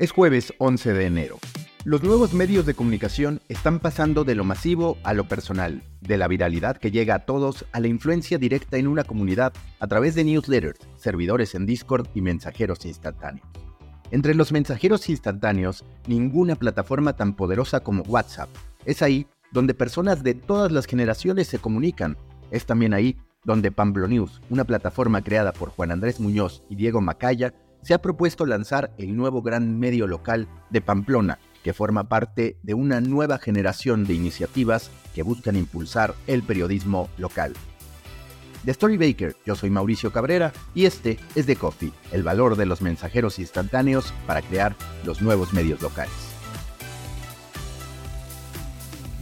Es jueves 11 de enero. Los nuevos medios de comunicación están pasando de lo masivo a lo personal, de la viralidad que llega a todos a la influencia directa en una comunidad a través de newsletters, servidores en Discord y mensajeros instantáneos. Entre los mensajeros instantáneos, ninguna plataforma tan poderosa como WhatsApp. Es ahí donde personas de todas las generaciones se comunican. Es también ahí donde News, una plataforma creada por Juan Andrés Muñoz y Diego Macaya, se ha propuesto lanzar el nuevo gran medio local de Pamplona, que forma parte de una nueva generación de iniciativas que buscan impulsar el periodismo local. De Story Baker, yo soy Mauricio Cabrera y este es The Coffee, el valor de los mensajeros instantáneos para crear los nuevos medios locales.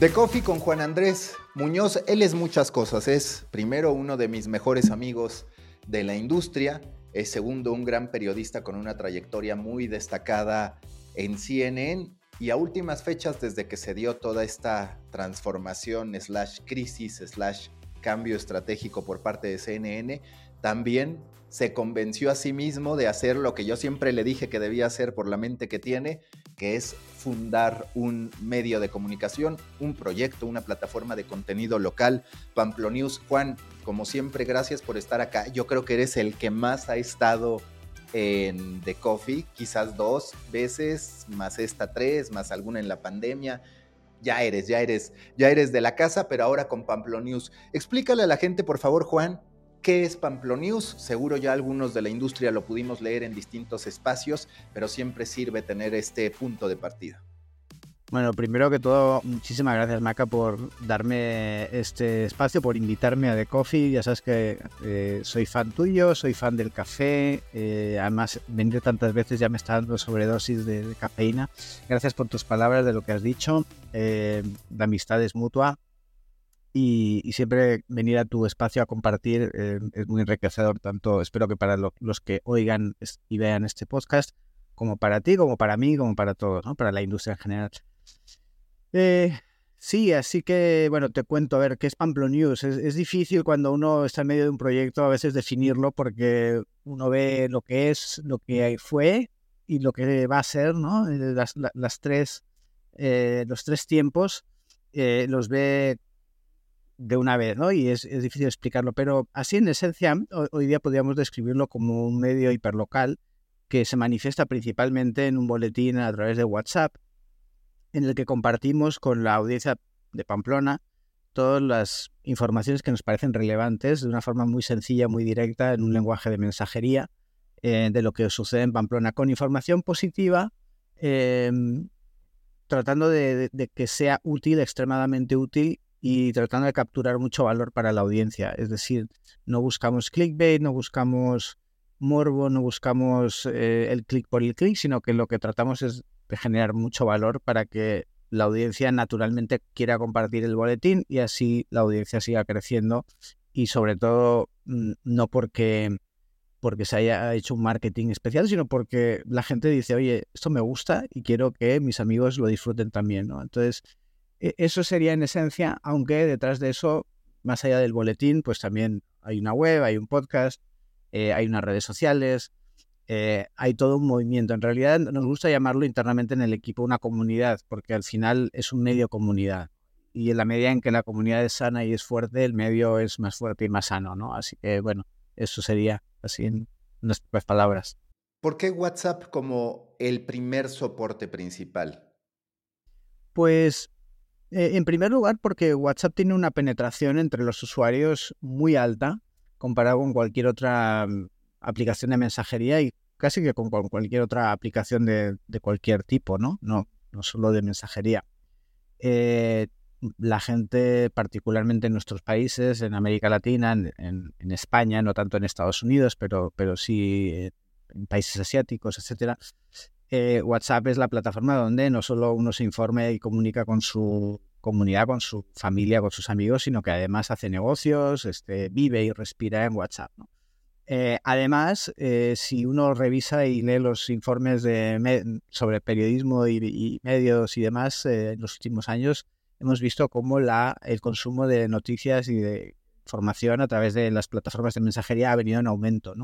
The Coffee con Juan Andrés Muñoz, él es muchas cosas, es primero uno de mis mejores amigos de la industria, es segundo un gran periodista con una trayectoria muy destacada en CNN y a últimas fechas desde que se dio toda esta transformación crisis cambio estratégico por parte de CNN, también se convenció a sí mismo de hacer lo que yo siempre le dije que debía hacer por la mente que tiene, que es fundar un medio de comunicación, un proyecto, una plataforma de contenido local, Pamplonews. Juan, como siempre, gracias por estar acá. Yo creo que eres el que más ha estado en The Coffee, quizás dos veces, más esta tres, más alguna en la pandemia ya eres, ya eres, ya eres de la casa, pero ahora con Pamplonews. Explícale a la gente, por favor, Juan, ¿qué es Pamplonews? Seguro ya algunos de la industria lo pudimos leer en distintos espacios, pero siempre sirve tener este punto de partida. Bueno, primero que todo, muchísimas gracias Maca por darme este espacio, por invitarme a The Coffee. Ya sabes que eh, soy fan tuyo, soy fan del café. Eh, además, venir tantas veces ya me está dando sobredosis de, cafeína. Gracias por tus palabras de lo que has dicho. Eh, la amistad es mutua y, siempre venir a tu espacio a compartir es muy enriquecedor. Tanto espero que para los que oigan y vean este podcast, como para ti, como para mí, como para todos, ¿no? para la industria en general. Eh, sí, así que, bueno, te cuento, a ver, ¿qué es Pamplo News? Es, difícil cuando uno está en medio de un proyecto a veces definirlo porque uno ve lo que es, lo que fue y lo que va a ser, ¿no? Eh, las, tres, eh, los tres tiempos los ve de una vez, ¿no? Y es, difícil explicarlo, pero así en esencia, hoy día podríamos describirlo como un medio hiperlocal que se manifiesta principalmente en un boletín a través de WhatsApp en el que compartimos con la audiencia de Pamplona todas las informaciones que nos parecen relevantes de una forma muy sencilla, muy directa, en un lenguaje de mensajería eh, de lo que sucede en Pamplona, con información positiva, em, tratando de, que sea útil, extremadamente útil y tratando de capturar mucho valor para la audiencia. Es decir, no buscamos clickbait, no buscamos morbo, no buscamos eh, el click por el click, sino que lo que tratamos es de generar mucho valor para que la audiencia naturalmente quiera compartir el boletín y así la audiencia siga creciendo y sobre todo mm, no porque porque se haya hecho un marketing especial, sino porque la gente dice, oye, esto me gusta y quiero que mis amigos lo disfruten también, ¿no? Entonces, eso sería en esencia, aunque detrás de eso, más allá del boletín, pues también hay una web, hay un podcast, eh, hay unas redes sociales, eh, hay todo un movimiento. En realidad nos gusta llamarlo internamente en el equipo una comunidad, porque al final es un medio comunidad. Y en la medida en que la comunidad es sana y es fuerte, el medio es más fuerte y más sano, ¿no? Así que, bueno, eso sería así en unas palabras. ¿Por qué WhatsApp como el primer soporte principal? Pues, eh, en primer lugar, porque WhatsApp tiene una penetración entre los usuarios muy alta comparado con cualquier otra mm, aplicación de mensajería y casi que con cualquier otra aplicación de, cualquier tipo, ¿no? No, no solo de mensajería. Eh, la gente, particularmente en nuestros países, en América Latina, en, España, no tanto en Estados Unidos, pero, pero sí en países asiáticos, etcétera, eh, WhatsApp es la plataforma donde no solo uno se informa y comunica con su comunidad, con su familia, con sus amigos, sino que además hace negocios, este, vive y respira en WhatsApp. Eh, además, eh, si uno revisa y lee los informes sobre periodismo y, medios y demás en los últimos años, hemos visto cómo el consumo de noticias y de información a través de las plataformas de mensajería ha venido en aumento.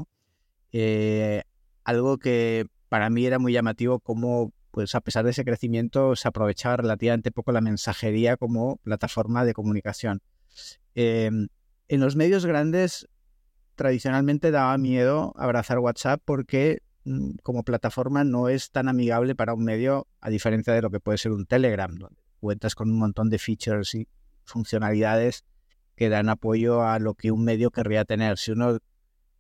algo que para mí era muy llamativo cómo, pues a pesar de ese crecimiento, se aprovechaba relativamente poco la mensajería como plataforma de comunicación. Em, en los medios grandes, tradicionalmente daba miedo abrazar WhatsApp porque mm, como plataforma no es tan amigable para un medio, a diferencia de lo que puede ser un Telegram, donde cuentas con un montón de features y funcionalidades que dan apoyo a lo que un medio querría tener. Si uno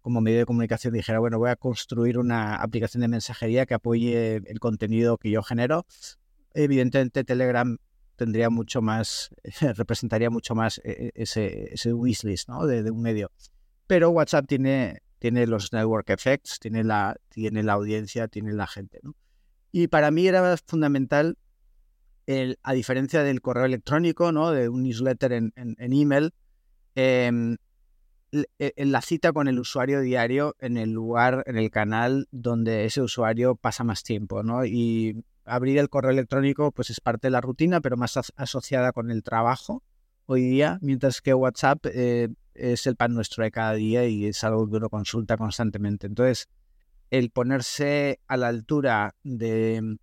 como medio de comunicación dijera, bueno, voy a construir una aplicación de mensajería que apoye el contenido que yo genero, evidentemente Telegram tendría mucho más, representaría mucho más eh, ese, ese wishlist ¿no? de, un medio. Pero WhatsApp tiene, tiene los network effects, tiene la, tiene la audiencia, tiene la gente. ¿no? Y para mí era fundamental, el, a diferencia del correo electrónico, ¿no? de un newsletter en, en, email, em, e, la cita con el usuario diario en el lugar, en el canal donde ese usuario pasa más tiempo, ¿no? Y abrir el correo electrónico pues es parte de la rutina, pero más asociada con el trabajo hoy día, mientras que WhatsApp eh, es el pan nuestro de cada día y es algo que uno consulta constantemente. Entonces, el ponerse a la altura de,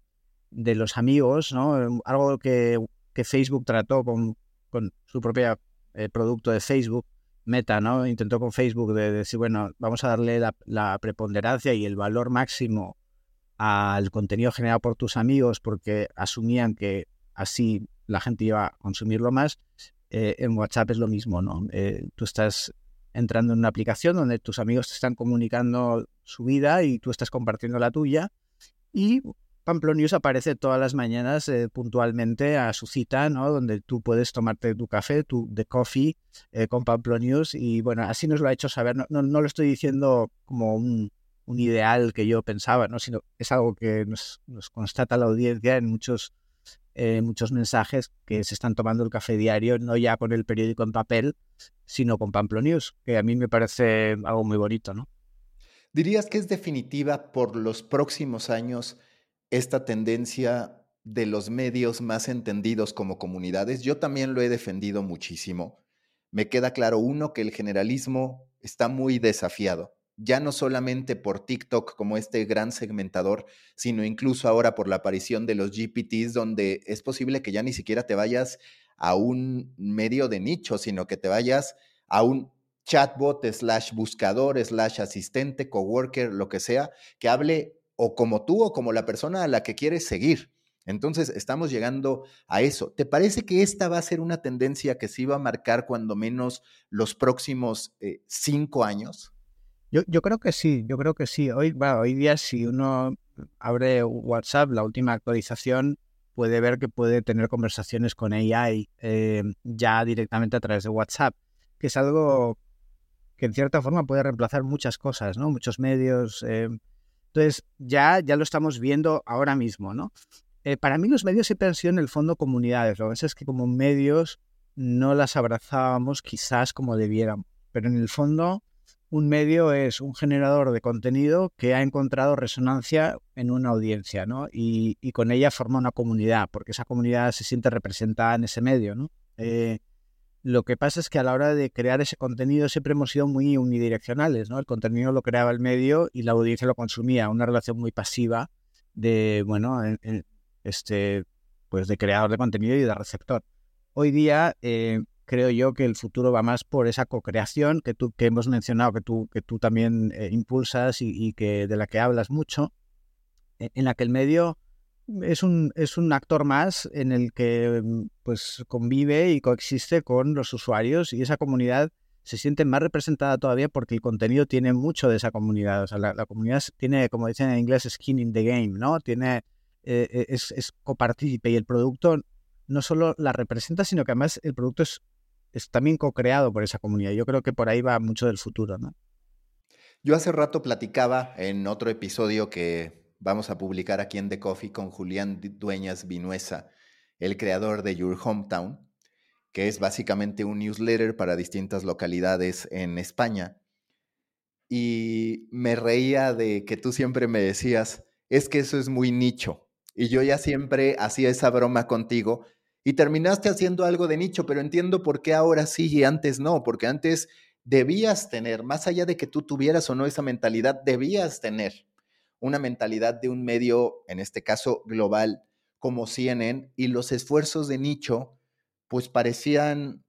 de los amigos, ¿no? Algo que, que Facebook trató con, con su propio eh, producto de Facebook, Meta, ¿no? Intentó con Facebook de decir, bueno, vamos a darle la, preponderancia y el valor máximo al contenido generado por tus amigos porque asumían que así la gente iba a consumirlo más. Eh, en WhatsApp es lo mismo, ¿no? Eh, tú estás entrando en una aplicación donde tus amigos te están comunicando su vida y tú estás compartiendo la tuya y Pamplonius aparece todas las mañanas eh, puntualmente a su cita, ¿no? Donde tú puedes tomarte tu café, tu de coffee eh, con Pamplonius y bueno, así nos lo ha hecho saber. No, no, lo estoy diciendo como un, ideal que yo pensaba, ¿no? Sino es algo que nos, nos constata la audiencia en muchos, eh, muchos mensajes que se están tomando el café diario, no ya con el periódico en papel, sino con Pamplonius, que a mí me parece algo muy bonito, ¿no? ¿Dirías que es definitiva por los próximos años? Esta tendencia de los medios más entendidos como comunidades. Yo también lo he defendido muchísimo. Me queda claro, uno, que el generalismo está muy desafiado, ya no solamente por TikTok como este gran segmentador, sino incluso ahora por la aparición de los GPTs, donde es posible que ya ni siquiera te vayas a un medio de nicho, sino que te vayas a un chatbot slash buscador slash asistente, coworker, lo que sea, que hable o como tú o como la persona a la que quieres seguir. Entonces, estamos llegando a eso. ¿Te parece que esta va a ser una tendencia que se iba a marcar cuando menos los próximos eh, cinco años? Yo, yo, creo que sí, yo creo que sí. Hoy, hoy día, si uno abre WhatsApp, la última actualización, puede ver que puede tener conversaciones con AI eh, ya directamente a través de WhatsApp, que es algo que en cierta forma puede reemplazar muchas cosas, ¿no? Muchos medios. Eh, entonces, ya, ya lo estamos viendo ahora mismo, ¿no? Eh, para mí los medios siempre han sido en el fondo comunidades. Lo que pasa es que como medios no las abrazábamos quizás como debieran. Pero en el fondo, un medio es un generador de contenido que ha encontrado resonancia en una audiencia, ¿no? Y, con ella forma una comunidad, porque esa comunidad se siente representada en ese medio, ¿no? Eh, lo que pasa es que a la hora de crear ese contenido siempre hemos sido muy unidireccionales, ¿no? El contenido lo creaba el medio y la audiencia lo consumía, una relación muy pasiva de, bueno, este, pues de creador de contenido y de receptor. Hoy día eh, creo yo que el futuro va más por esa co-creación que, tú, que hemos mencionado, que tú, que tú también eh, impulsas y, que de la que hablas mucho, e, en la que el medio es un, es un actor más en el que mm, pues convive y coexiste con los usuarios y esa comunidad se siente más representada todavía porque el contenido tiene mucho de esa comunidad. O sea, la, comunidad tiene, como dicen en inglés, skin in the game, ¿no? Tiene, eh, eh, es, es copartícipe y el producto no solo la representa, sino que además el producto es, es también co-creado por esa comunidad. Yo creo que por ahí va mucho del futuro, ¿no? Yo hace rato platicaba en otro episodio que vamos a publicar aquí en The Coffee con Julián Dueñas Vinuesa, el creador de Your Hometown, que es básicamente un newsletter para distintas localidades en España. Y me reía de que tú siempre me decías, es que eso es muy nicho. Y yo ya siempre hacía esa broma contigo y terminaste haciendo algo de nicho, pero entiendo por qué ahora sí y antes no, porque antes debías tener, más allá de que tú tuvieras o no esa mentalidad, debías tener una mentalidad de un medio, en este caso global, como CNN, y los esfuerzos de nicho, pues parecían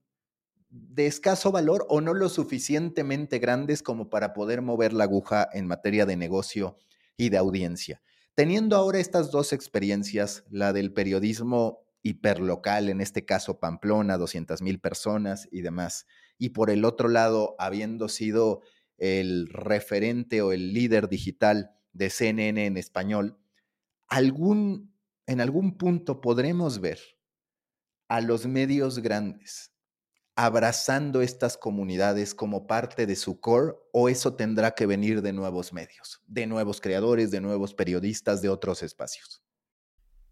de escaso valor o no lo suficientemente grandes como para poder mover la aguja en materia de negocio y de audiencia. Teniendo ahora estas dos experiencias, la del periodismo hiperlocal, en este caso Pamplona, 200 mil personas y demás, y por el otro lado, habiendo sido el referente o el líder digital de CNN en español, algún, en algún punto podremos ver a los medios grandes abrazando estas comunidades como parte de su core o eso tendrá que venir de nuevos medios, de nuevos creadores, de nuevos periodistas, de otros espacios?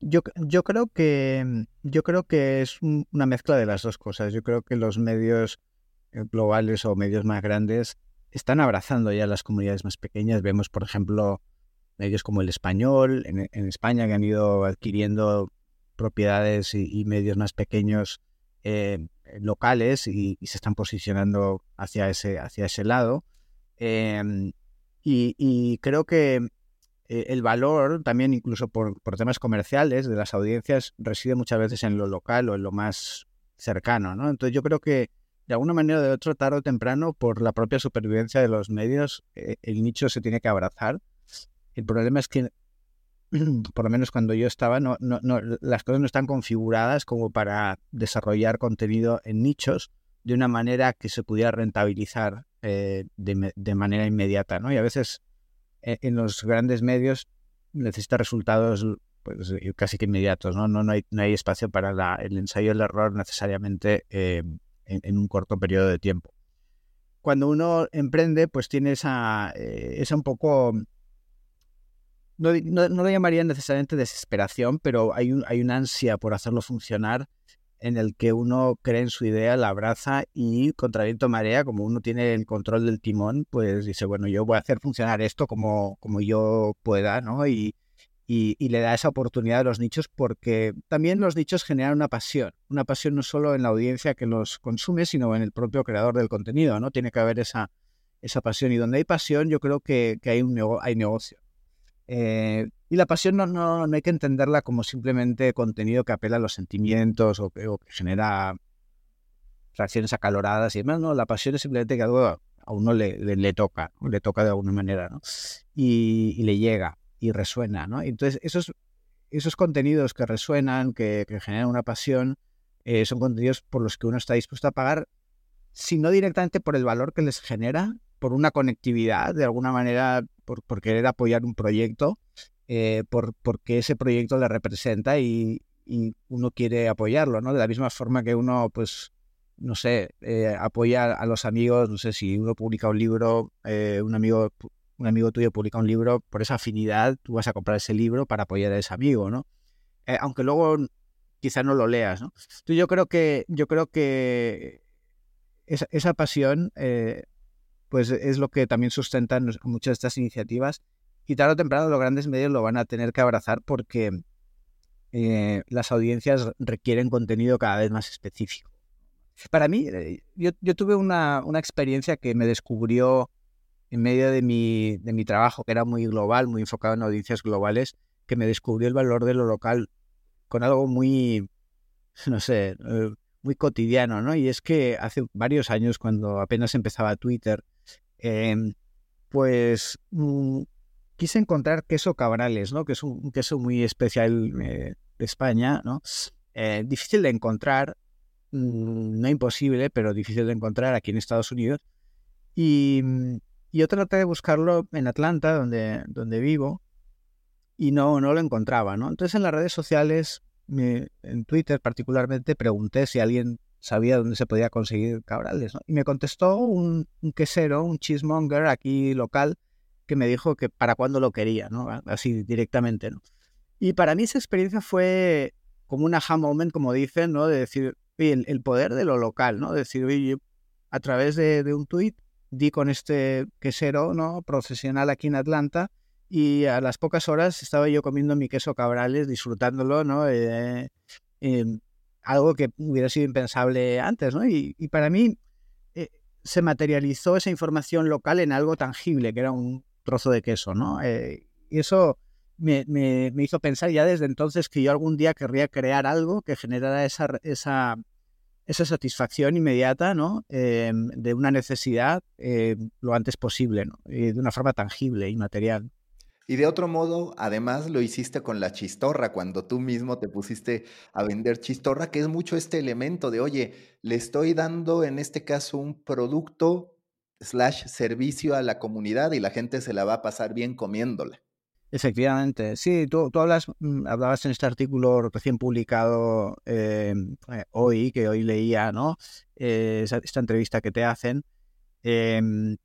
Yo, yo, creo que yo creo que es una mezcla de las dos cosas. Yo creo que los medios eh, globales o medios más grandes están abrazando ya las comunidades más pequeñas. Vemos, por ejemplo, medios como el español en, España que han ido adquiriendo propiedades y, medios más pequeños eh, locales y, se están posicionando hacia ese, hacia ese lado. Em, y, creo que eh, el valor también, incluso por, temas comerciales de las audiencias, reside muchas veces en lo local o en lo más cercano. ¿no? Entonces yo creo que de alguna manera o de otra, tarde o temprano, por la propia supervivencia de los medios, eh, el nicho se tiene que abrazar el problema es que, por lo menos cuando yo estaba, no, no, las cosas no están configuradas como para desarrollar contenido en nichos de una manera que se pudiera rentabilizar eh, de, manera inmediata. ¿no? Y a veces eh, en los grandes medios necesita resultados pues, eh, casi que inmediatos. ¿no? No, no, hay, no hay espacio para el ensayo del error necesariamente en, en, un corto periodo de tiempo. Cuando uno emprende, pues tiene esa, esa un poco no, no, lo llamaría necesariamente desesperación, pero hay, un, hay una ansia por hacerlo funcionar en el que uno cree en su idea, la abraza y contra viento marea, como uno tiene el control del timón, pues dice, bueno, yo voy a hacer funcionar esto como, como yo pueda, ¿no? Y, y, le da esa oportunidad a los nichos porque también los nichos generan una pasión, una pasión no solo en la audiencia que los consume, sino en el propio creador del contenido, ¿no? Tiene que haber esa, esa pasión y donde hay pasión yo creo que, que hay, un hay negocio. Eh, y la pasión no, no, no, hay que entenderla como simplemente contenido que apela a los sentimientos o que, genera reacciones acaloradas y demás. No, la pasión es simplemente que algo a uno le, le, toca, le toca de alguna manera, ¿no? Y, le llega y resuena, ¿no? Entonces, esos, esos contenidos que resuenan, que, generan una pasión, eh, son contenidos por los que uno está dispuesto a pagar, si no directamente por el valor que les genera, por una conectividad, de alguna manera, por, querer apoyar un proyecto, eh, por, porque ese proyecto le representa y, uno quiere apoyarlo, ¿no? De la misma forma que uno, pues, no sé, eh, apoya a los amigos, no sé, si uno publica un libro, eh, un amigo un amigo tuyo publica un libro, por esa afinidad tú vas a comprar ese libro para apoyar a ese amigo, ¿no? aunque luego quizá no lo leas, ¿no? Yo creo que, yo creo que esa pasión pues es lo que también sustentan muchas de estas iniciativas. Y tarde o temprano los grandes medios lo van a tener que abrazar porque eh, las audiencias requieren contenido cada vez más específico. Para mí, eh, yo, tuve una, experiencia que me descubrió en medio de mi, de mi trabajo, que era muy global, muy enfocado en audiencias globales, que me descubrió el valor de lo local con algo muy, no sé, eh, muy cotidiano, ¿no? Y es que hace varios años, cuando apenas empezaba Twitter, Em, pues mm, quise encontrar queso cabrales, ¿no? Que es un, queso muy especial eh, de España, ¿no? Eh, difícil de encontrar, mm, no imposible, pero difícil de encontrar aquí en Estados Unidos. Y, mm, yo traté de buscarlo en Atlanta, donde, donde vivo, y no, no lo encontraba, ¿no? Entonces en las redes sociales en Twitter particularmente pregunté si alguien sabía dónde se podía conseguir cabrales. Y me contestó un, quesero, un cheesemonger aquí local, que me dijo que para cuándo lo quería, ¿no? Así directamente, ¿no? Y para mí esa experiencia fue como un aha moment, como dicen, ¿no? De decir, el, poder de lo local, ¿no? De decir, oye, a través de, un tuit di con este quesero, ¿no? Profesional aquí en Atlanta y a las pocas horas estaba yo comiendo mi queso cabrales, disfrutándolo, ¿no? Eh, em, algo que hubiera sido impensable antes, ¿no? Y, para mí eh, se materializó esa información local en algo tangible, que era un trozo de queso, ¿no? Eh, y eso me, me, hizo pensar ya desde entonces que yo algún día querría crear algo que generara esa, esa, esa satisfacción inmediata, ¿no? Em, de una necesidad eh, lo antes posible. Y de una forma tangible y material. Y de otro modo, además lo hiciste con la chistorra, cuando tú mismo te pusiste a vender chistorra, que es mucho este elemento de, oye, le estoy dando en este caso un producto slash servicio a la comunidad y la gente se la va a pasar bien comiéndola. Efectivamente, sí, tú, hablas, mm, hablabas en este artículo recién publicado eh, eh, hoy, que hoy leía, ¿no? Eh, esta entrevista que te hacen. Em,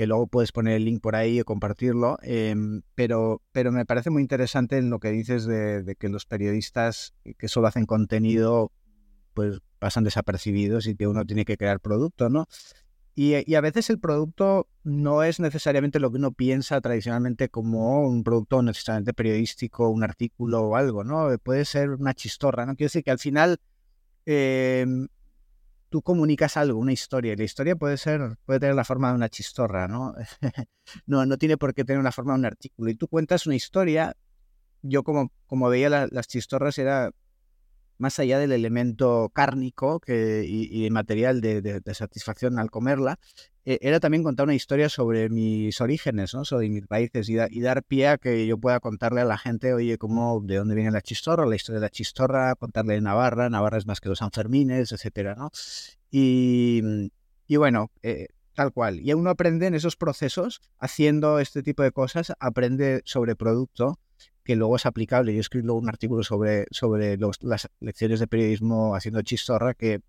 que luego puedes poner el link por ahí o compartirlo, em, pero, pero me parece muy interesante en lo que dices de, que los periodistas que solo hacen contenido pues pasan desapercibidos y que uno tiene que crear producto, ¿no? Y, a veces el producto no es necesariamente lo que uno piensa tradicionalmente como un producto necesariamente periodístico, un artículo o algo, ¿no? Puede ser una chistorra, ¿no? Quiero decir que al final em, tú comunicas algo, una historia, y la historia puede ser, puede tener la forma de una chistorra, ¿no? no, no tiene por qué tener una forma de un artículo. Y tú cuentas una historia, yo como, como veía las chistorras era más allá del elemento cárnico que, y, material de, satisfacción al comerla, era también contar una historia sobre mis orígenes, ¿no? sobre mis raíces y, dar pie a que yo pueda contarle a la gente, oye, cómo, de dónde viene la chistorra, la historia de la chistorra, contarle de Navarra, Navarra es más que los Sanfermines, etcétera, ¿no? Y, y bueno, eh, tal cual. Y uno aprende en esos procesos, haciendo este tipo de cosas, aprende sobre producto que luego es aplicable. Yo escribo un artículo sobre, sobre las lecciones de periodismo haciendo chistorra que,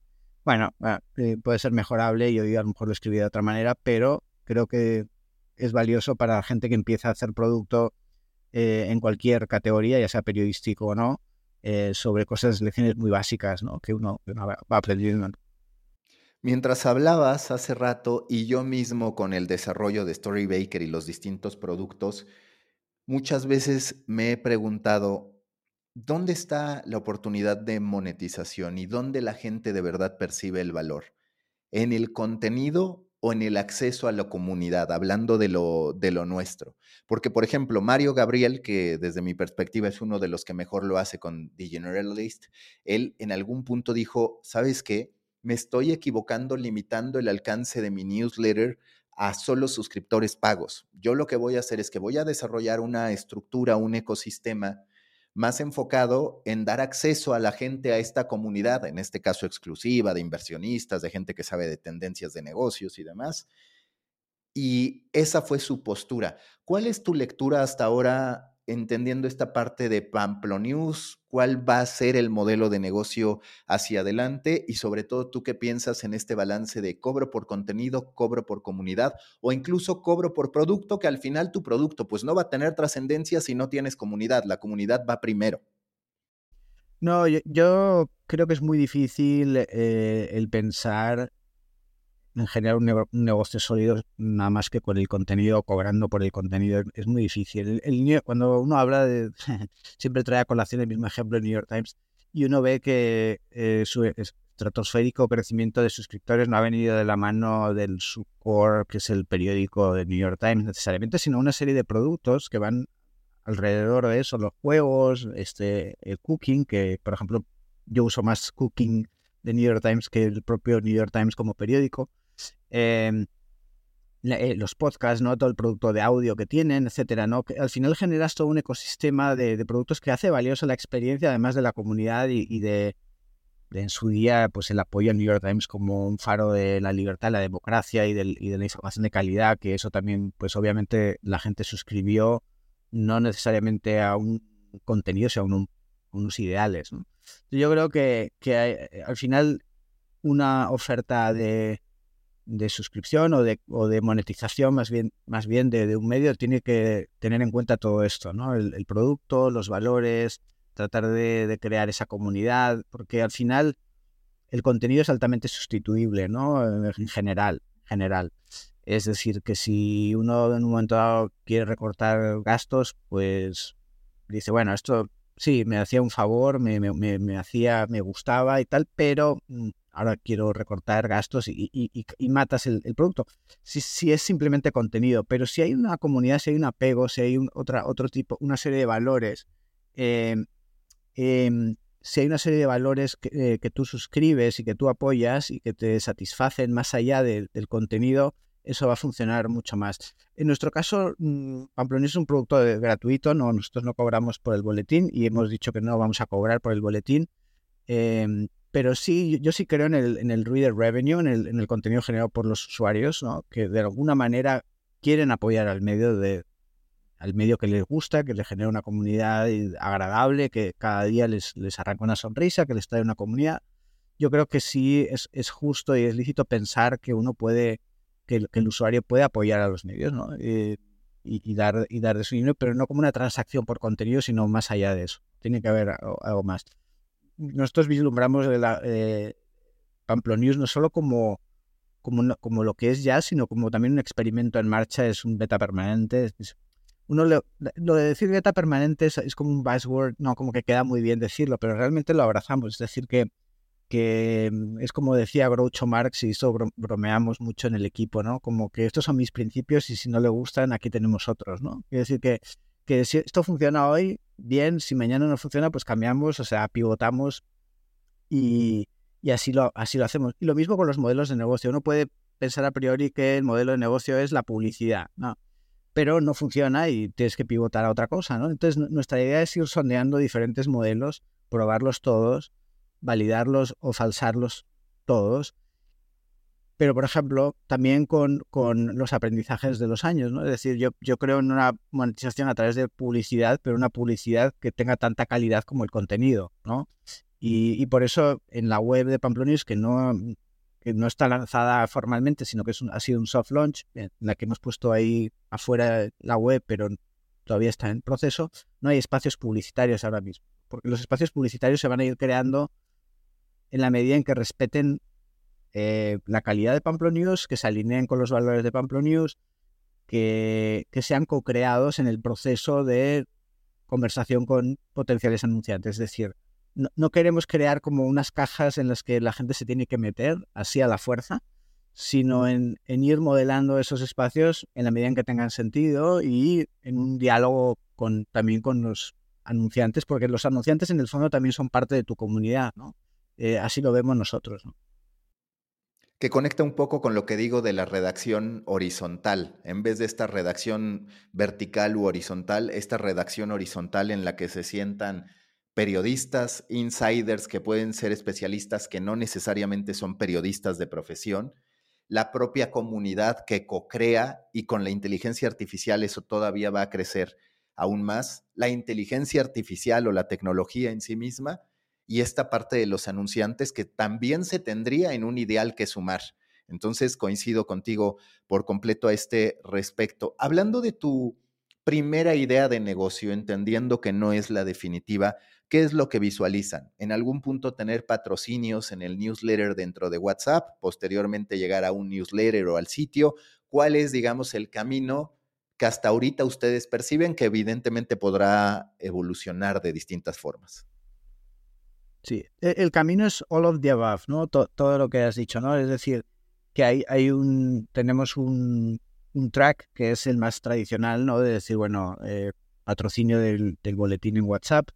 bueno, ah, eh, puede ser mejorable y hoy a lo mejor lo escribí de otra manera, pero creo que es valioso para la gente que empieza a hacer producto eh, en cualquier categoría, ya sea periodístico o no, eh, sobre cosas, lecciones muy básicas ¿no? que, uno, va aprendiendo. Mientras hablabas hace rato y yo mismo con el desarrollo de Story Baker y los distintos productos, Muchas veces me he preguntado, ¿dónde está la oportunidad de monetización y dónde la gente de verdad percibe el valor? ¿En el contenido o en el acceso a la comunidad, hablando de lo, de lo nuestro? Porque, por ejemplo, Mario Gabriel, que desde mi perspectiva es uno de los que mejor lo hace con The Generalist, él en algún punto dijo, ¿sabes qué? Me estoy equivocando limitando el alcance de mi newsletter a solo suscriptores pagos. Yo lo que voy a hacer es que voy a desarrollar una estructura, un ecosistema más enfocado en dar acceso a la gente a esta comunidad, en este caso exclusiva, de inversionistas, de gente que sabe de tendencias de negocios y demás. Y esa fue su postura. ¿Cuál es tu lectura hasta ahora entendiendo esta parte de News, cuál va a ser el modelo de negocio hacia adelante y sobre todo tú qué piensas en este balance de cobro por contenido, cobro por comunidad o incluso cobro por producto, que al final tu producto pues no va a tener trascendencia si no tienes comunidad, la comunidad va primero. No, yo, creo que es muy difícil eh, el pensar en generar un, negocio sólido nada más que con el contenido, cobrando por el contenido, es muy difícil. El, cuando uno habla de, siempre trae a colación el mismo ejemplo en New York Times, y uno ve que eh, su estratosférico crecimiento de suscriptores no ha venido de la mano del subcore, que es el periódico de New York Times necesariamente, sino una serie de productos que van alrededor de eso, los juegos, este, el cooking, que por ejemplo yo uso más cooking de New York Times que el propio New York Times como periódico. Em, eh, los podcasts, ¿no? Todo el producto de audio que tienen, etcétera, al final generas todo un ecosistema de, productos que hace valiosa la experiencia, además de la comunidad y, de, en su día, pues el apoyo al New York Times como un faro de la libertad, la democracia y, de la información de calidad, que eso también, pues obviamente la gente suscribió no necesariamente a un contenido, sino a, unos ideales. Yo creo que, que al final una oferta de, de suscripción o de, o de monetización más bien, más bien de, un medio tiene que tener en cuenta todo esto, ¿no? El, producto, los valores, tratar de, crear esa comunidad, porque al final el contenido es altamente sustituible, ¿no? En general, general. Es decir, que si uno en un momento dado quiere recortar gastos, pues dice, bueno, esto sí, me hacía un favor, me, me, me hacía, me gustaba y tal, pero mm, ahora quiero recortar gastos y, matas el, producto. Si, si, es simplemente contenido, pero si hay una comunidad, si hay un apego, si hay otra, otro tipo, una serie de valores, em, em, si hay una serie de valores eh, que, tú suscribes y que tú apoyas y que te satisfacen más allá del contenido, eso va a funcionar mucho más. En nuestro caso, mm, Pamplona es un producto gratuito, no, nosotros no cobramos por el boletín y hemos dicho que no vamos a cobrar por el boletín. Pero sí, yo sí creo en el, en el reader revenue, en el, en el contenido generado por los usuarios, ¿no? que de alguna manera quieren apoyar al medio de al medio que les gusta, que les genera una comunidad agradable, que cada día les, les arranca una sonrisa, que les trae una comunidad. Yo creo que sí es, es justo y es lícito pensar que uno puede, que, el usuario puede apoyar a los medios, ¿no? Eh, y, y, dar, y dar de su dinero, pero no como una transacción por contenido, sino más allá de eso. Tiene que haber algo más nosotros vislumbramos la, eh, Pamplonius no solo como, como, como, lo que es ya, sino como también un experimento en marcha, es un beta permanente. Uno lo, de decir beta permanente es, como un buzzword, no, como que queda muy bien decirlo, pero realmente lo abrazamos. Es decir, que, que mm, es como decía Groucho Marx y eso bromeamos mucho en el equipo, ¿no? Como que estos son mis principios y si no le gustan, aquí tenemos otros, ¿no? Quiere decir que, que si esto funciona hoy, bien, si mañana no funciona, pues cambiamos, o sea, pivotamos y, así, lo, así lo hacemos. Y lo mismo con los modelos de negocio. Uno puede pensar a priori que el modelo de negocio es la publicidad, ¿no? Pero no funciona y tienes que pivotar a otra cosa, ¿no? Entonces, nuestra idea es ir sondeando diferentes modelos, probarlos todos, validarlos o falsarlos todos pero por ejemplo, también con, con, los aprendizajes de los años, ¿no? Es decir, yo, yo creo en una monetización a través de publicidad, pero una publicidad que tenga tanta calidad como el contenido, ¿no? Y, y por eso en la web de Pamplonius, que no, que no está lanzada formalmente, sino que es ha sido un soft launch, en la que hemos puesto ahí afuera la web, pero todavía está en proceso, no hay espacios publicitarios ahora mismo, porque los espacios publicitarios se van a ir creando en la medida en que respeten eh, la calidad de Pamplonius, que se alineen con los valores de Pamplonius, que, que sean co-creados en el proceso de conversación con potenciales anunciantes. Es decir, no, queremos crear como unas cajas en las que la gente se tiene que meter así a la fuerza, sino en, ir modelando esos espacios en la medida en que tengan sentido y en un diálogo con, también con los anunciantes, porque los anunciantes en el fondo también son parte de tu comunidad, ¿no? Eh, así lo vemos nosotros, ¿no? Que conecta un poco con lo que digo de la redacción horizontal. En vez de esta redacción vertical u horizontal, esta redacción horizontal en la que se sientan periodistas, insiders que pueden ser especialistas que no necesariamente son periodistas de profesión, la propia comunidad que co-crea y con la inteligencia artificial eso todavía va a crecer aún más, la inteligencia artificial o la tecnología en sí misma y esta parte de los anunciantes que también se tendría en un ideal que sumar. Entonces coincido contigo por completo a este respecto. Hablando de tu primera idea de negocio, entendiendo que no es la definitiva, ¿qué es lo que visualizan? En algún punto tener patrocinios en el newsletter dentro de WhatsApp, posteriormente llegar a un newsletter o al sitio. ¿Cuál es, digamos, el camino que hasta ahorita ustedes perciben que evidentemente podrá evolucionar de distintas formas? Sí, e, el camino es all of the above, ¿no? todo lo que has dicho, ¿no? Es decir, que hay, hay un, tenemos un, un track que es el más tradicional, ¿no? De decir, bueno, eh, patrocinio del, del, boletín en WhatsApp,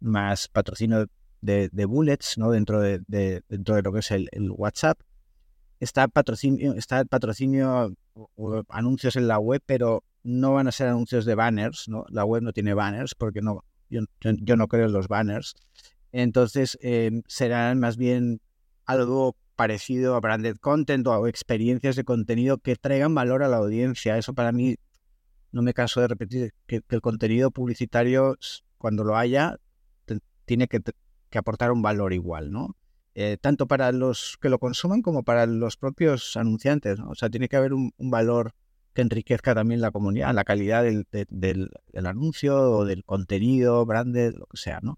más patrocinio de, de bullets, ¿no? Dentro de, de, dentro de lo que es el, el WhatsApp. Está patrocinio, está patrocinio o, anuncios en la web, pero no van a ser anuncios de banners, ¿no? La web no tiene banners porque no, yo no creo en los banners. Entonces, eh, serán más bien algo parecido a branded content o experiencias de contenido que traigan valor a la audiencia. Eso para mí, no me canso de repetir, que, el contenido publicitario, cuando lo haya, tiene que, aportar un valor igual, ¿no? Eh, tanto para los que lo consuman como para los propios anunciantes, ¿no? O sea, tiene que haber un, valor que enriquezca también la comunidad, la calidad del, del, anuncio o del contenido, branded, lo que sea, ¿no?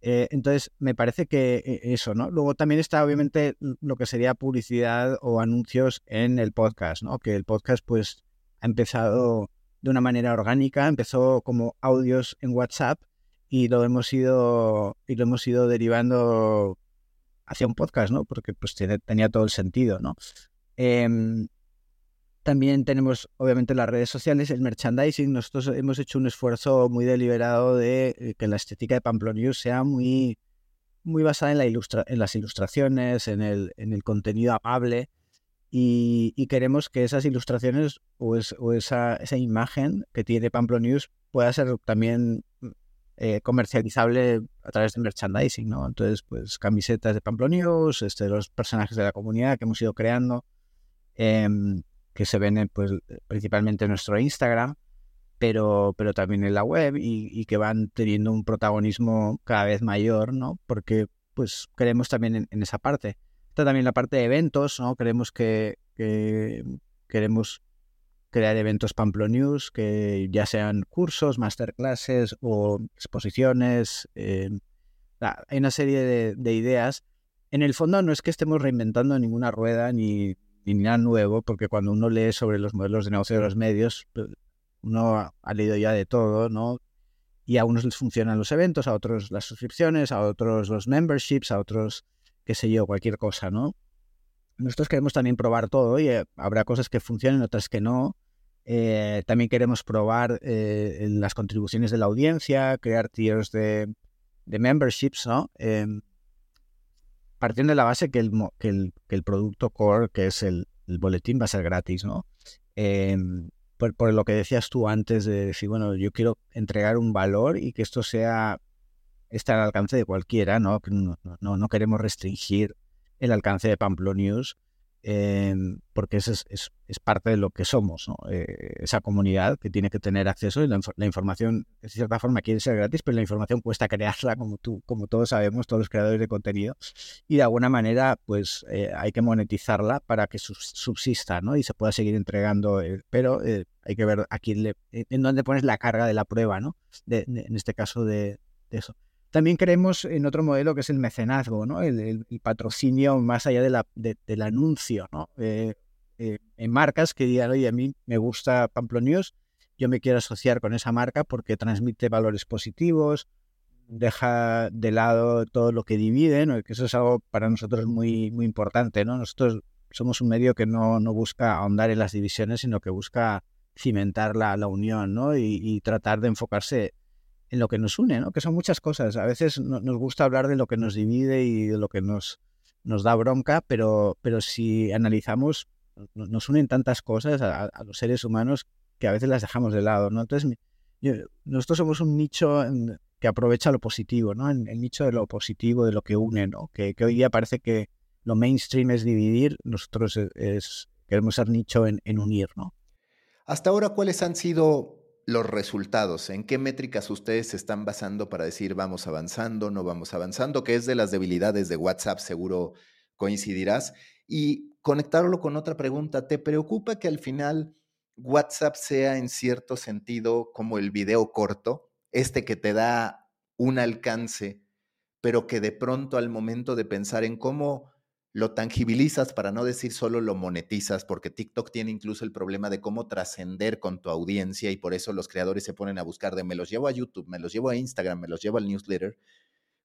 Eh, entonces, me parece que eh, eso, ¿no? Luego también está, obviamente, lo que sería publicidad o anuncios en el podcast, ¿no? Que el podcast, pues, ha empezado de una manera orgánica, empezó como audios en WhatsApp y lo hemos ido, y lo hemos ido derivando hacia un podcast, ¿no? Porque pues tenía todo el sentido, ¿no? Em, también tenemos, obviamente, las redes sociales, el merchandising. Nosotros hemos hecho un esfuerzo muy deliberado de eh, que la estética de Pamplonius sea muy, muy basada en, las ilustraciones, en el, en el contenido amable. Y, queremos que esas ilustraciones o, esa, esa, imagen que tiene Pamplonius pueda ser también eh, comercializable a través de merchandising, ¿no? Entonces, pues camisetas de Pamplonius, este, los personajes de la comunidad que hemos ido creando. Em, que se ven pues, principalmente en nuestro Instagram, pero, pero también en la web y, que van teniendo un protagonismo cada vez mayor, ¿no? Porque pues creemos también en, esa parte. Está también la parte de eventos, ¿no? Creemos que, queremos crear eventos News, que ya sean cursos, masterclasses o exposiciones. Eh, hay una serie de, ideas. En el fondo no es que estemos reinventando ninguna rueda ni, ni nada nuevo, porque cuando uno lee sobre los modelos de negocio de los medios, pues, uno ha leído ya de todo, ¿no? Y a unos les funcionan los eventos, a otros las suscripciones, a otros los memberships, a otros, qué sé yo, cualquier cosa, ¿no? Nosotros queremos también probar todo y eh, habrá cosas que funcionen, otras que no. Eh, también queremos probar eh, las contribuciones de la audiencia, crear tiers de, de memberships, ¿no? Partiendo de la base que el, que el, que el producto core, que es el, boletín, va a ser gratis, ¿no? Em, por, por, lo que decías tú antes de decir, bueno, yo quiero entregar un valor y que esto sea, esté al alcance de cualquiera, ¿no? No, no, no queremos restringir el alcance de Pamplonius Em, porque eso es, es, parte de lo que somos, eh, esa comunidad que tiene que tener acceso y la, información, de cierta forma, quiere ser gratis, pero la información cuesta crearla, como, tú, como todos sabemos, todos los creadores de contenido, y de alguna manera, pues eh, hay que monetizarla para que subsista ¿no? y se pueda seguir entregando, eh, pero hay que ver aquí en dónde pones la carga de la prueba, ¿no? en este caso de eso. También creemos en otro modelo que es el mecenazgo, ¿no? el, patrocinio más allá de la, del anuncio. ¿no? Eh, eh, en marcas que digan, oye, a mí me gusta Pamplonius, yo me quiero asociar con esa marca porque transmite valores positivos, deja de lado todo lo que divide, ¿no? que eso es algo para nosotros muy, muy importante. ¿no? Nosotros somos un medio que no, no busca ahondar en las divisiones, sino que busca cimentar la, la unión ¿no? y, y tratar de enfocarse en lo que nos une, ¿no? que son muchas cosas. A veces nos gusta hablar de lo que nos divide y de lo que nos, nos da bronca, pero, pero si analizamos, nos unen tantas cosas a, los seres humanos que a veces las dejamos de lado. ¿no? Entonces, nosotros somos un nicho que aprovecha lo positivo, ¿no? el, nicho de lo positivo, de lo que une, ¿no? que, hoy día parece que lo mainstream es dividir, nosotros es, queremos ser nicho en, en unir. ¿no? Hasta ahora, ¿cuáles han sido los resultados, en qué métricas ustedes están basando para decir vamos avanzando, no vamos avanzando, que es de las debilidades de WhatsApp, seguro coincidirás. Y conectarlo con otra pregunta, ¿te preocupa que al final WhatsApp sea en cierto sentido como el video corto, este que te da un alcance, pero que de pronto al momento de pensar en cómo lo tangibilizas, para no decir solo lo monetizas, porque TikTok tiene incluso el problema de cómo trascender con tu audiencia y por eso los creadores se ponen a buscar de me los llevo a YouTube, me los llevo a Instagram, me los llevo al newsletter.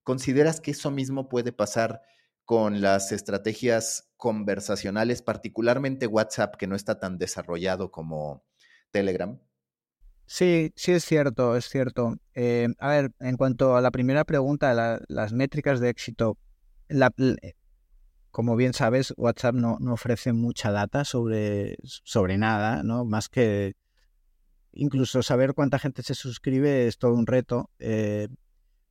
¿Consideras que eso mismo puede pasar con las estrategias conversacionales, particularmente WhatsApp, que no está tan desarrollado como Telegram? Sí, sí es cierto, es cierto. Eh, a ver, en cuanto a la primera pregunta, las métricas de éxito, la, como bien sabes, WhatsApp no, ofrece mucha data sobre, sobre nada, ¿no? Más que incluso saber cuánta gente se suscribe es todo un reto. Eh,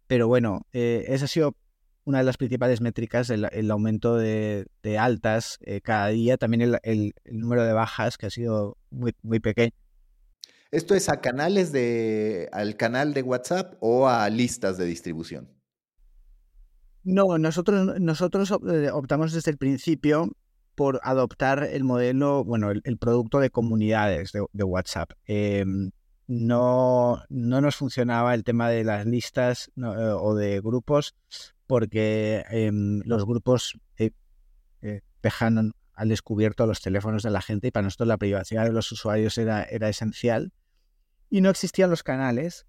pero bueno, eh, esa ha sido una de las principales métricas, el, aumento de, altas eh, cada día, también el, número de bajas, que ha sido muy, muy pequeño. ¿Esto es a canales de, al canal de WhatsApp o a listas de distribución? No, nosotros, nosotros eh, optamos desde el principio por adoptar el modelo, bueno, el, producto de comunidades de, WhatsApp. Em, no, no nos funcionaba el tema de las listas eh, o de grupos porque em, los grupos eh, dejan al descubierto los teléfonos de la gente y para nosotros la privacidad de los usuarios era, era esencial. Y no existían los canales,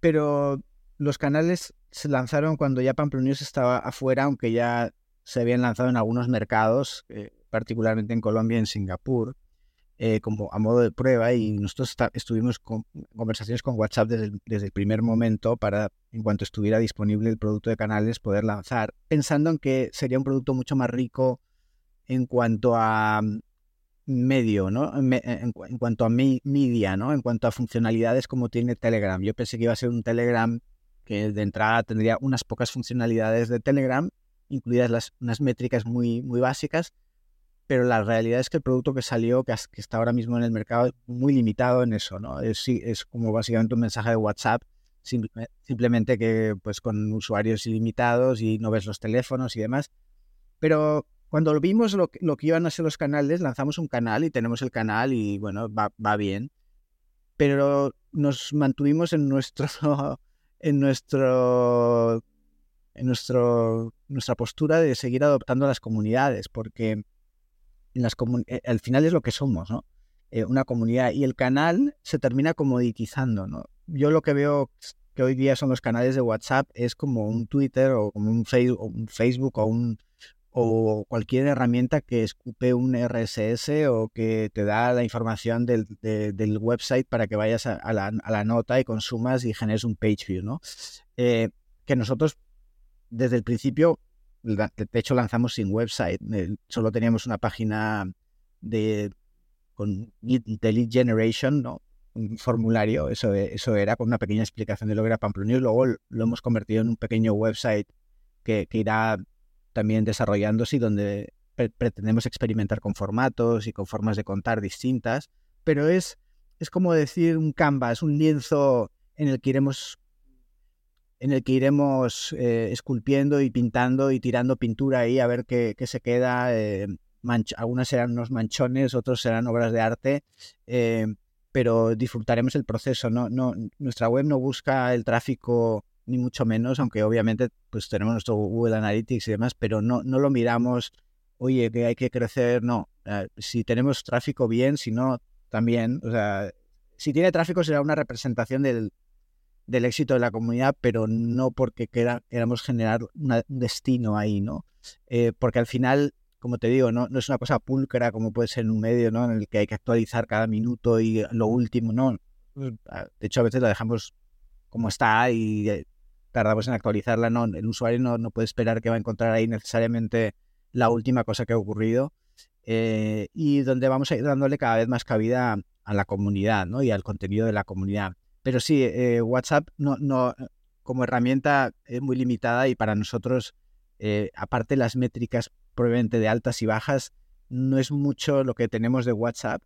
pero los canales se lanzaron cuando ya Pamplonius estaba afuera, aunque ya se habían lanzado en algunos mercados, eh, particularmente en Colombia y en Singapur, eh, como a modo de prueba. Y nosotros estuvimos con conversaciones con WhatsApp desde el, primer momento para, en cuanto estuviera disponible el producto de canales, poder lanzar, pensando en que sería un producto mucho más rico en cuanto a mm, medio, ¿no? En, cuanto a media, ¿no? En cuanto a funcionalidades como tiene Telegram. Yo pensé que iba a ser un Telegram que de entrada tendría unas pocas funcionalidades de Telegram, incluidas las, unas métricas muy, muy básicas, pero la realidad es que el producto que salió, que, está ahora mismo en el mercado, es muy limitado en eso, ¿no? Es, es como básicamente un mensaje de WhatsApp, simplemente que pues con usuarios ilimitados y no ves los teléfonos y demás. Pero cuando vimos lo, lo, que iban a ser los canales, lanzamos un canal y tenemos el canal y bueno, va, va bien. Pero nos mantuvimos en nuestro en nuestro en nuestro nuestra postura de seguir adoptando las comunidades, porque en las eh, al final es lo que somos, ¿no? Eh, una comunidad y el canal se termina comoditizando, ¿no? Yo lo que veo que hoy día son los canales de WhatsApp es como un Twitter o como un, un Facebook o un o cualquier herramienta que escupe un RSS o que te da la información del, del website para que vayas a, la, a, la, nota y consumas y generes un page view, ¿no? Eh, que nosotros desde el principio, de hecho lanzamos sin website, eh, solo teníamos una página de, con, de lead generation, ¿no? un formulario, eso, eso era con una pequeña explicación de lo que era Pamplona y luego lo hemos convertido en un pequeño website que, que irá también desarrollándose donde pretendemos experimentar con formatos y con formas de contar distintas, pero es, es como decir un canvas, un lienzo en el que iremos en el que iremos eh, esculpiendo y pintando y tirando pintura ahí a ver qué, qué se queda. Eh, algunas serán unos manchones, otros serán obras de arte, eh, pero disfrutaremos el proceso. ¿no? No, nuestra web no busca el tráfico ni mucho menos, aunque obviamente pues tenemos nuestro Google Analytics y demás, pero no, no lo miramos, oye, que hay que crecer, no. si tenemos tráfico bien, si no, también, o sea, si tiene tráfico será una representación del, del éxito de la comunidad, pero no porque queramos generar un destino ahí, ¿no? Eh, porque al final, como te digo, no, no es una cosa pulcra como puede ser en un medio, ¿no? En el que hay que actualizar cada minuto y lo último, ¿no? De hecho, a veces la dejamos como está y eh, tardamos en actualizarla, no, el usuario no, no, puede esperar que va a encontrar ahí necesariamente la última cosa que ha ocurrido eh, y donde vamos a ir dándole cada vez más cabida a la comunidad ¿no? y al contenido de la comunidad. Pero sí, eh, WhatsApp no, no, como herramienta es muy limitada y para nosotros, eh, aparte las métricas probablemente de altas y bajas, no es mucho lo que tenemos de WhatsApp.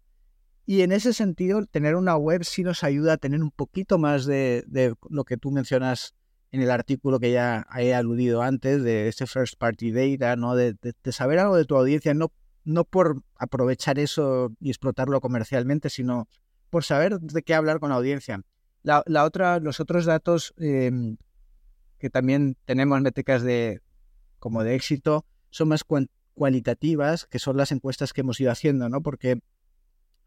Y en ese sentido, tener una web sí nos ayuda a tener un poquito más de, de lo que tú mencionas en el artículo que ya he aludido antes, de ese first party data, ¿no? De, saber algo de tu audiencia, no, no por aprovechar eso y explotarlo comercialmente, sino por saber de qué hablar con la audiencia. La, otra, los otros datos em, que también tenemos métricas de como de éxito son más cualitativas, que son las encuestas que hemos ido haciendo, ¿no? Porque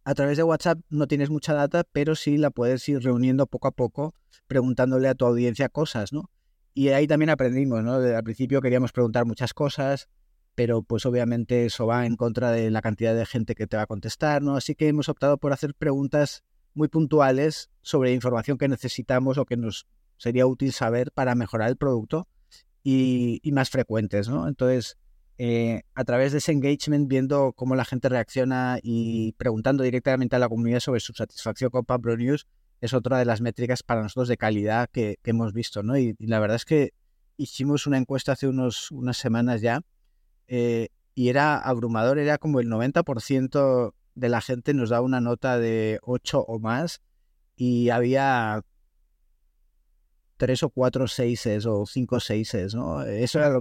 a través de WhatsApp no tienes mucha data, pero sí la puedes ir reuniendo poco a poco, preguntándole a tu audiencia cosas, ¿no? Y ahí también aprendimos, ¿no? al principio queríamos preguntar muchas cosas, pero pues obviamente eso va en contra de la cantidad de gente que te va a contestar, ¿no? Así que hemos optado por hacer preguntas muy puntuales sobre información que necesitamos o que nos sería útil saber para mejorar el producto y, y más frecuentes, ¿no? Entonces, eh, a través de ese engagement, viendo cómo la gente reacciona y preguntando directamente a la comunidad sobre su satisfacción con Pablo News, es otra de las métricas para nosotros de calidad que, hemos visto, ¿no? Y, la verdad es que hicimos una encuesta hace unos, unas semanas ya eh, y era abrumador, era como el 90% de la gente nos da una nota de 8 o más y había tres o cuatro seises o cinco seises, ¿no? Eso era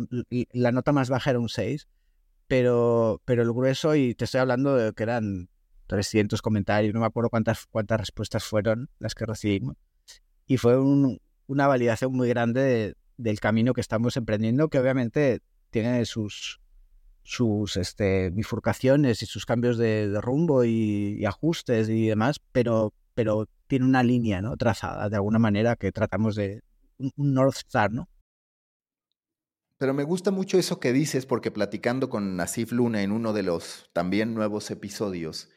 la nota más baja era un 6, pero, pero el grueso, y te estoy hablando de que eran 300 comentarios, no me acuerdo cuántas, cuántas respuestas fueron las que recibimos. Y fue una validación muy grande del camino que estamos emprendiendo, que obviamente tiene sus, sus este, bifurcaciones y sus cambios de, rumbo y, ajustes y demás, pero, pero tiene una línea ¿no? trazada de alguna manera que tratamos de un, North Star, ¿no? Pero me gusta mucho eso que dices porque platicando con Nasif Luna en uno de los también nuevos episodios,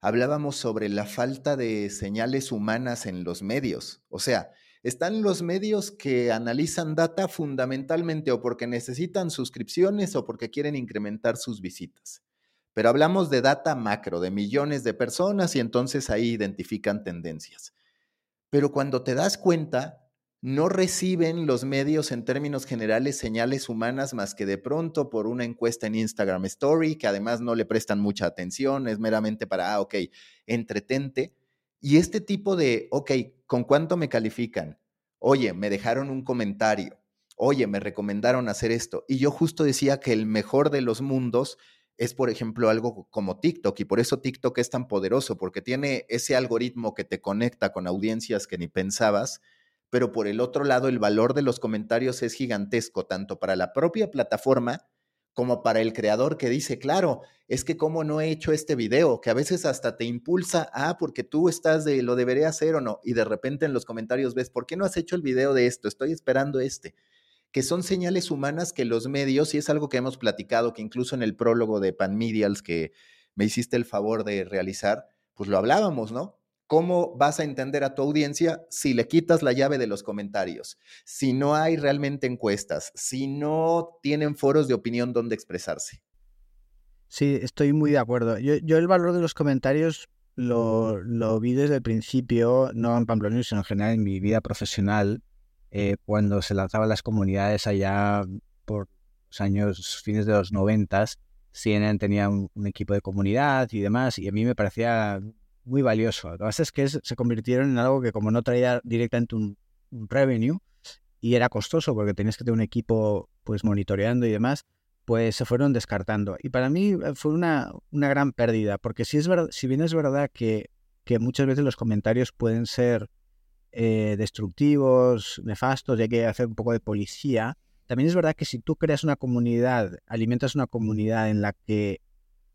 hablábamos sobre la falta de señales humanas en los medios. O sea, están los medios que analizan data fundamentalmente o porque necesitan suscripciones o porque quieren incrementar sus visitas. Pero hablamos de data macro, de millones de personas y entonces ahí identifican tendencias. Pero cuando te das cuenta, no reciben los medios en términos generales señales humanas más que de pronto por una encuesta en Instagram Story, que además no le prestan mucha atención, es meramente para, ah, ok, entretente. Y este tipo de, ok, ¿con cuánto me califican? Oye, me dejaron un comentario. Oye, me recomendaron hacer esto. Y yo justo decía que el mejor de los mundos es, por ejemplo, algo como TikTok. Y por eso TikTok es tan poderoso, porque tiene ese algoritmo que te conecta con audiencias que ni pensabas pero por el otro lado el valor de los comentarios es gigantesco, tanto para la propia plataforma como para el creador que dice, claro, es que cómo no he hecho este video, que a veces hasta te impulsa, ah, porque tú estás de, lo deberé hacer o no, y de repente en los comentarios ves, ¿por qué no has hecho el video de esto? Estoy esperando este que son señales humanas que los medios, y es algo que hemos platicado, que incluso en el prólogo de Pan Medials que me hiciste el favor de realizar, pues lo hablábamos, ¿no? ¿Cómo vas a entender a tu audiencia si le quitas la llave de los comentarios? Si no hay realmente encuestas, si no tienen foros de opinión donde expresarse. Sí, estoy muy de acuerdo. Yo, el valor de los comentarios lo, vi desde el principio, no en Pamplona, sino en general en mi vida profesional, eh, cuando se lanzaban las comunidades allá por los años fines de los noventas. CNN tenía un equipo de comunidad y demás, y a mí me parecía muy valioso. Lo que pasa es que se convirtieron en algo que como no traía directamente un, revenue y era costoso porque tenías que tener un equipo pues monitoreando y demás, pues se fueron descartando. Y para mí eh, fue una, una gran pérdida, porque si, es verdad, si bien es verdad que, que muchas veces los comentarios pueden ser eh, destructivos, nefastos, y hay que hacer un poco de policía, también es verdad que si tú creas una comunidad, alimentas una comunidad en la que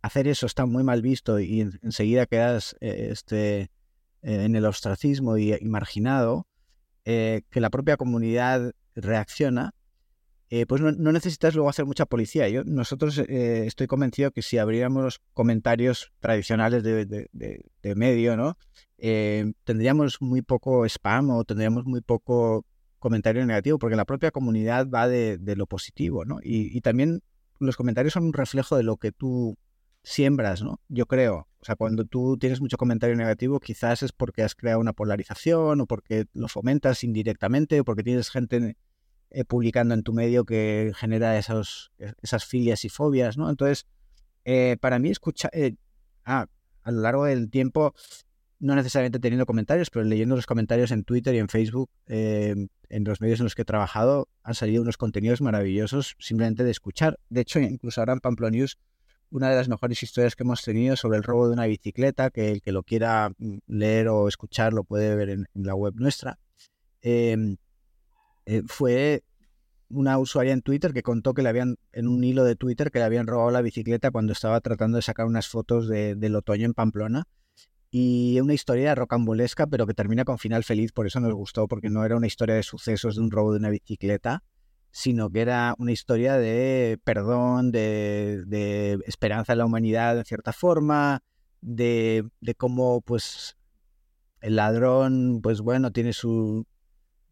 hacer eso está muy mal visto y enseguida quedas eh, este, eh, en el ostracismo y, marginado, eh, que la propia comunidad reacciona, pues no, necesitas luego hacer mucha policía. Yo, nosotros estoy convencido que si abriéramos comentarios tradicionales de, medio, ¿no? tendríamos muy poco spam o tendríamos muy poco comentario negativo, porque la propia comunidad va de, lo positivo, ¿no? y también los comentarios son un reflejo de lo que tú siembras, ¿no? Yo creo. O sea, cuando tú tienes mucho comentario negativo, quizás es porque has creado una polarización o porque lo fomentas indirectamente o porque tienes gente eh, publicando en tu medio que genera esos, esas filias y fobias, ¿no? Entonces, eh, para mí escuchar, eh, ah, a lo largo del tiempo, no necesariamente teniendo comentarios, pero leyendo los comentarios en Twitter y en Facebook, en los medios en los que he trabajado, han salido unos contenidos maravillosos simplemente de escuchar. De hecho, incluso ahora en Pamplona News una de las mejores historias que hemos tenido sobre el robo de una bicicleta, que el que lo quiera mm, leer o escuchar lo puede ver en, la web nuestra. Em, eh, fue una usuaria en Twitter que contó que le habían, en un hilo de Twitter, que le habían robado la bicicleta cuando estaba tratando de sacar unas fotos del otoño en Pamplona. Y una historia rocambolesca, pero que termina con final feliz, por eso nos gustó, porque no era una historia de sucesos de un robo de una bicicleta, sino que era una historia de perdón, de, esperanza en la humanidad en cierta forma, de, cómo pues el ladrón, pues bueno, tiene su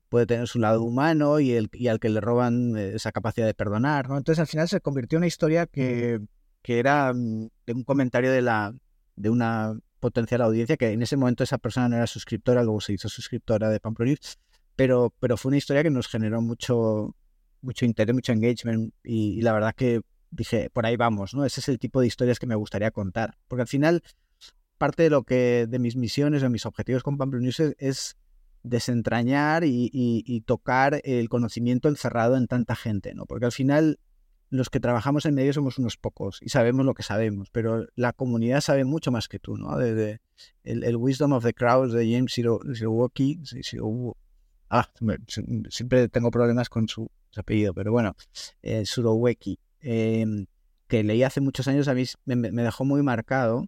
puede tener su lado humano y, el, y al que le roban esa capacidad de perdonar, ¿no? Entonces al final se convirtió en una historia que, que era mm, de un comentario de la de una potencial audiencia que en ese momento esa persona no era suscriptora, luego se hizo suscriptora de Pamplona, pero, pero fue una historia que nos generó mucho, mucho interés, mucho engagement y, la verdad que dije, por ahí vamos, ¿no? Ese es el tipo de historias que me gustaría contar. Porque al final, parte de lo que, de mis misiones, de mis objetivos con Pamplona News es, desentrañar y, tocar el conocimiento encerrado en tanta gente, ¿no? Porque al final los que trabajamos en medio somos unos pocos y sabemos lo que sabemos, pero la comunidad sabe mucho más que tú, ¿no? Desde el, Wisdom of the Crowd de James Shirowoki, ah, siempre tengo problemas con su, apellido, pero bueno, eh, Suroweki, em, que leí hace muchos años, a mí me dejó muy marcado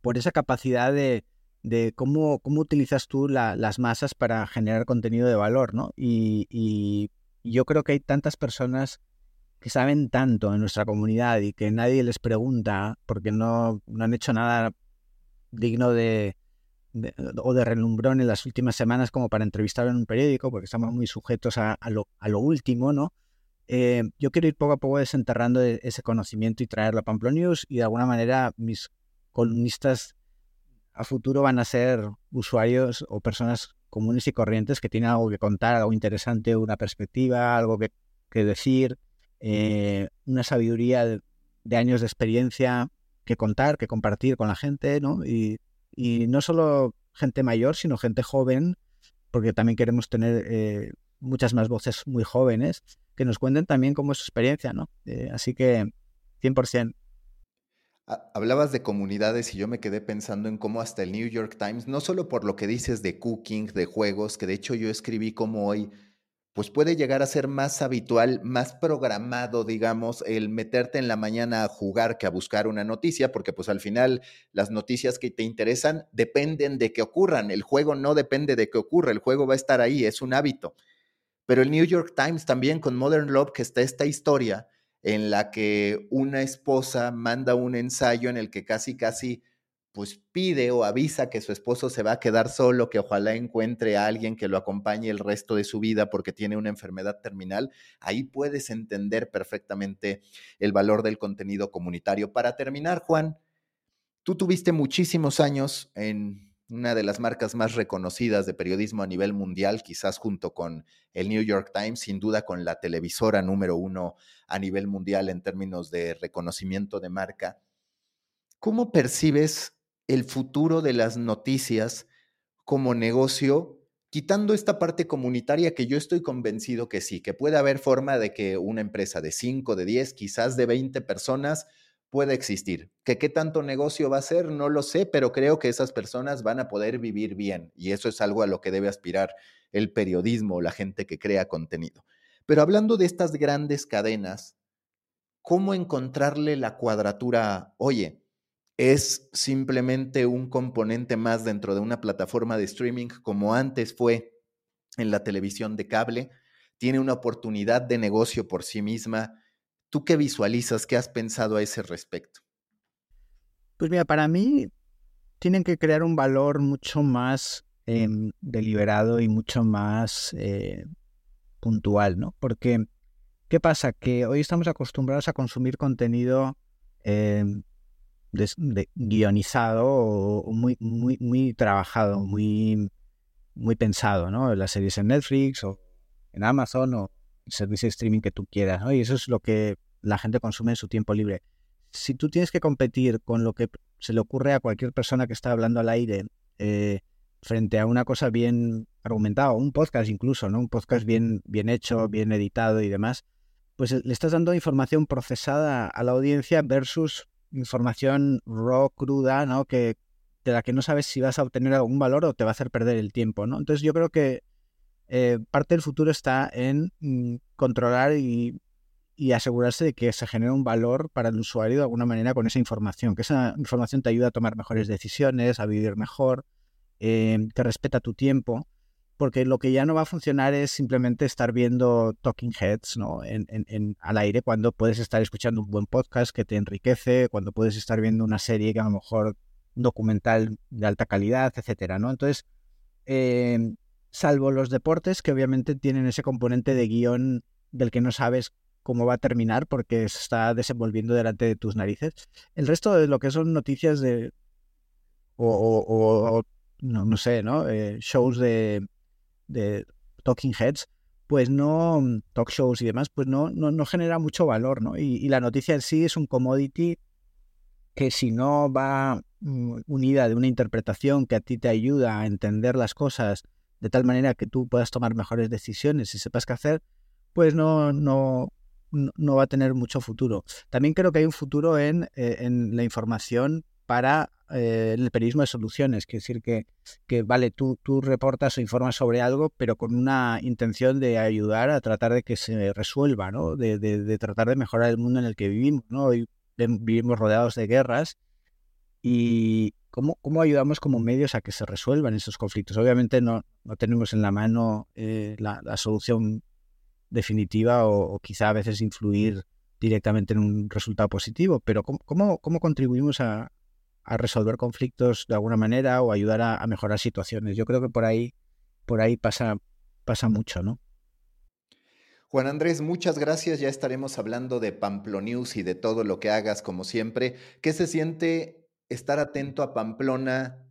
por esa capacidad de, de cómo, cómo utilizas tú las masas para generar contenido de valor, ¿no? Y, yo creo que hay tantas personas que saben tanto en nuestra comunidad y que nadie les pregunta porque no, no han hecho nada digno de, o de relumbrón en las últimas semanas como para entrevistar en un periódico, porque estamos muy sujetos a, lo, a lo, último, ¿no? Eh, yo quiero ir poco a poco desenterrando e, ese conocimiento y traerlo a Pamplona News y de alguna manera mis columnistas a futuro van a ser usuarios o personas comunes y corrientes que tienen algo que contar, algo interesante, una perspectiva, algo que, decir, eh, una sabiduría de, años de experiencia que contar, que compartir con la gente, ¿no? Y, no solo gente mayor, sino gente joven, porque también queremos tener eh, muchas más voces muy jóvenes que nos cuenten también cómo es su experiencia, ¿no? Eh, así que 100%. Hablabas de comunidades y yo me quedé pensando en cómo hasta el New York Times, no solo por lo que dices de cooking, de juegos, que de hecho yo escribí como hoy, pues puede llegar a ser más habitual, más programado, digamos, el meterte en la mañana a jugar que a buscar una noticia, porque pues al final las noticias que te interesan dependen de que ocurran, el juego no depende de que ocurra, el juego va a estar ahí, es un hábito. Pero el New York Times también con Modern Love, que está esta historia, en la que una esposa manda un ensayo en el que casi, casi, pues pide o avisa que su esposo se va a quedar solo, que ojalá encuentre a alguien que lo acompañe el resto de su vida porque tiene una enfermedad terminal, ahí puedes entender perfectamente el valor del contenido comunitario. Para terminar, Juan, tú tuviste muchísimos años en una de las marcas más reconocidas de periodismo a nivel mundial, quizás junto con el New York Times, sin duda con la televisora número uno a nivel mundial en términos de reconocimiento de marca. ¿Cómo percibes el futuro de las noticias como negocio, quitando esta parte comunitaria que yo estoy convencido que sí, que puede haber forma de que una empresa de 5, de 10, quizás de 20 personas puede existir. Que qué tanto negocio va a ser, no lo sé, pero creo que esas personas van a poder vivir bien y eso es algo a lo que debe aspirar el periodismo o la gente que crea contenido. Pero hablando de estas grandes cadenas, ¿cómo encontrarle la cuadratura? Oye, es simplemente un componente más dentro de una plataforma de streaming como antes fue en la televisión de cable, tiene una oportunidad de negocio por sí misma, ¿Tú qué visualizas? ¿Qué has pensado a ese respecto? Pues mira, para mí tienen que crear un valor mucho más em, deliberado y mucho más eh, puntual, ¿no? Porque, ¿qué pasa? Que hoy estamos acostumbrados a consumir contenido guionizado o muy, muy, muy trabajado, muy, muy pensado, ¿no? Las series en Netflix o en Amazon o servicio de streaming que tú quieras, ¿no? Y eso es lo que la gente consume en su tiempo libre. Si tú tienes que competir con lo que se le ocurre a cualquier persona que está hablando al aire eh, frente a una cosa bien argumentada, un podcast incluso, ¿no? Un podcast bien, bien hecho, bien editado y demás, pues le estás dando información procesada a la audiencia versus información raw, cruda, ¿no? Que, de la que no sabes si vas a obtener algún valor o te va a hacer perder el tiempo, ¿no? Entonces yo creo que eh, parte del futuro está en mm, controlar y, asegurarse de que se genera un valor para el usuario de alguna manera con esa información, que esa información te ayuda a tomar mejores decisiones, a vivir mejor, eh, que respeta tu tiempo, porque lo que ya no va a funcionar es simplemente estar viendo talking heads ¿no? en, en, al aire cuando puedes estar escuchando un buen podcast que te enriquece, cuando puedes estar viendo una serie que a lo mejor un documental de alta calidad, etcétera, ¿no? Entonces, eh, salvo los deportes que obviamente tienen ese componente de guion del que no sabes cómo va a terminar porque se está desenvolviendo delante de tus narices. El resto de lo que son noticias de... o, no, sé, ¿no? Eh, shows de, de talking heads, pues no, talk shows y demás, pues no, no, genera mucho valor, ¿no? Y, y, la noticia en sí es un commodity que si no va mm, unida de una interpretación que a ti te ayuda a entender las cosas de tal manera que tú puedas tomar mejores decisiones y sepas qué hacer, pues no, no, no va a tener mucho futuro. También creo que hay un futuro en, eh, en la información para eh, el periodismo de soluciones, que decir que, que vale, tú, tú reportas o informas sobre algo, pero con una intención de ayudar a tratar de que se resuelva, ¿no? De, de, tratar de mejorar el mundo en el que vivimos, ¿no? Hoy vivimos rodeados de guerras y cómo, cómo ayudamos como medios a que se resuelvan esos conflictos. Obviamente no, no tenemos en la mano eh, la, solución definitiva o, o, quizá a veces influir directamente en un resultado positivo, pero ¿cómo, cómo, cómo contribuimos a, a resolver conflictos de alguna manera o ayudar a, mejorar situaciones. Yo creo que por ahí, por ahí pasa, pasa mucho, ¿no? Juan Andrés, muchas gracias. Ya estaremos hablando de Pamplonews y de todo lo que hagas, como siempre. ¿Qué se siente estar atento a Pamplona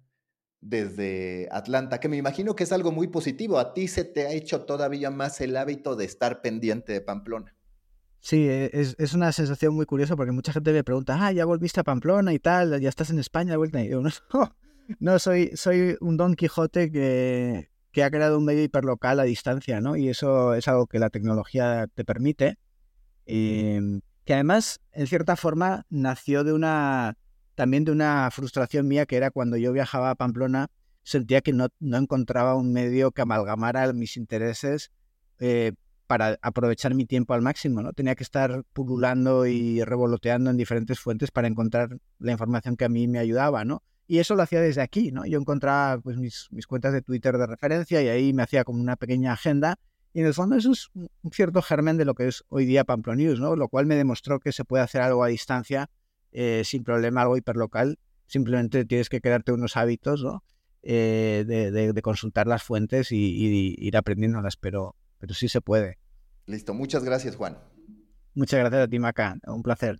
desde Atlanta? Que me imagino que es algo muy positivo. A ti se te ha hecho todavía más el hábito de estar pendiente de Pamplona. Sí, e, es, una sensación muy curiosa porque mucha gente me pregunta, ah, ya volviste a Pamplona y tal, ya estás en España de vuelta. Y yo, no, no soy, soy un Don Quijote que, que ha creado un medio hiperlocal a distancia, ¿no? Y eso es algo que la tecnología te permite. Em, que además, en cierta forma, nació de una, también de una frustración mía que era cuando yo viajaba a Pamplona, sentía que no, no encontraba un medio que amalgamara mis intereses eh, para aprovechar mi tiempo al máximo, ¿no? Tenía que estar pululando y revoloteando en diferentes fuentes para encontrar la información que a mí me ayudaba, ¿no? Y eso lo hacía desde aquí, ¿no? Yo encontraba pues, mis, mis cuentas de Twitter de referencia y ahí me hacía como una pequeña agenda. Y en el fondo eso es un cierto germen de lo que es hoy día News, ¿no? Lo cual me demostró que se puede hacer algo a distancia eh, sin problema, algo hiperlocal. Simplemente tienes que quedarte unos hábitos, ¿no? Eh, de, de, consultar las fuentes y, y ir aprendiéndolas, pero, pero sí se puede. Listo, muchas gracias, Juan. Muchas gracias a ti, Maca. Un placer.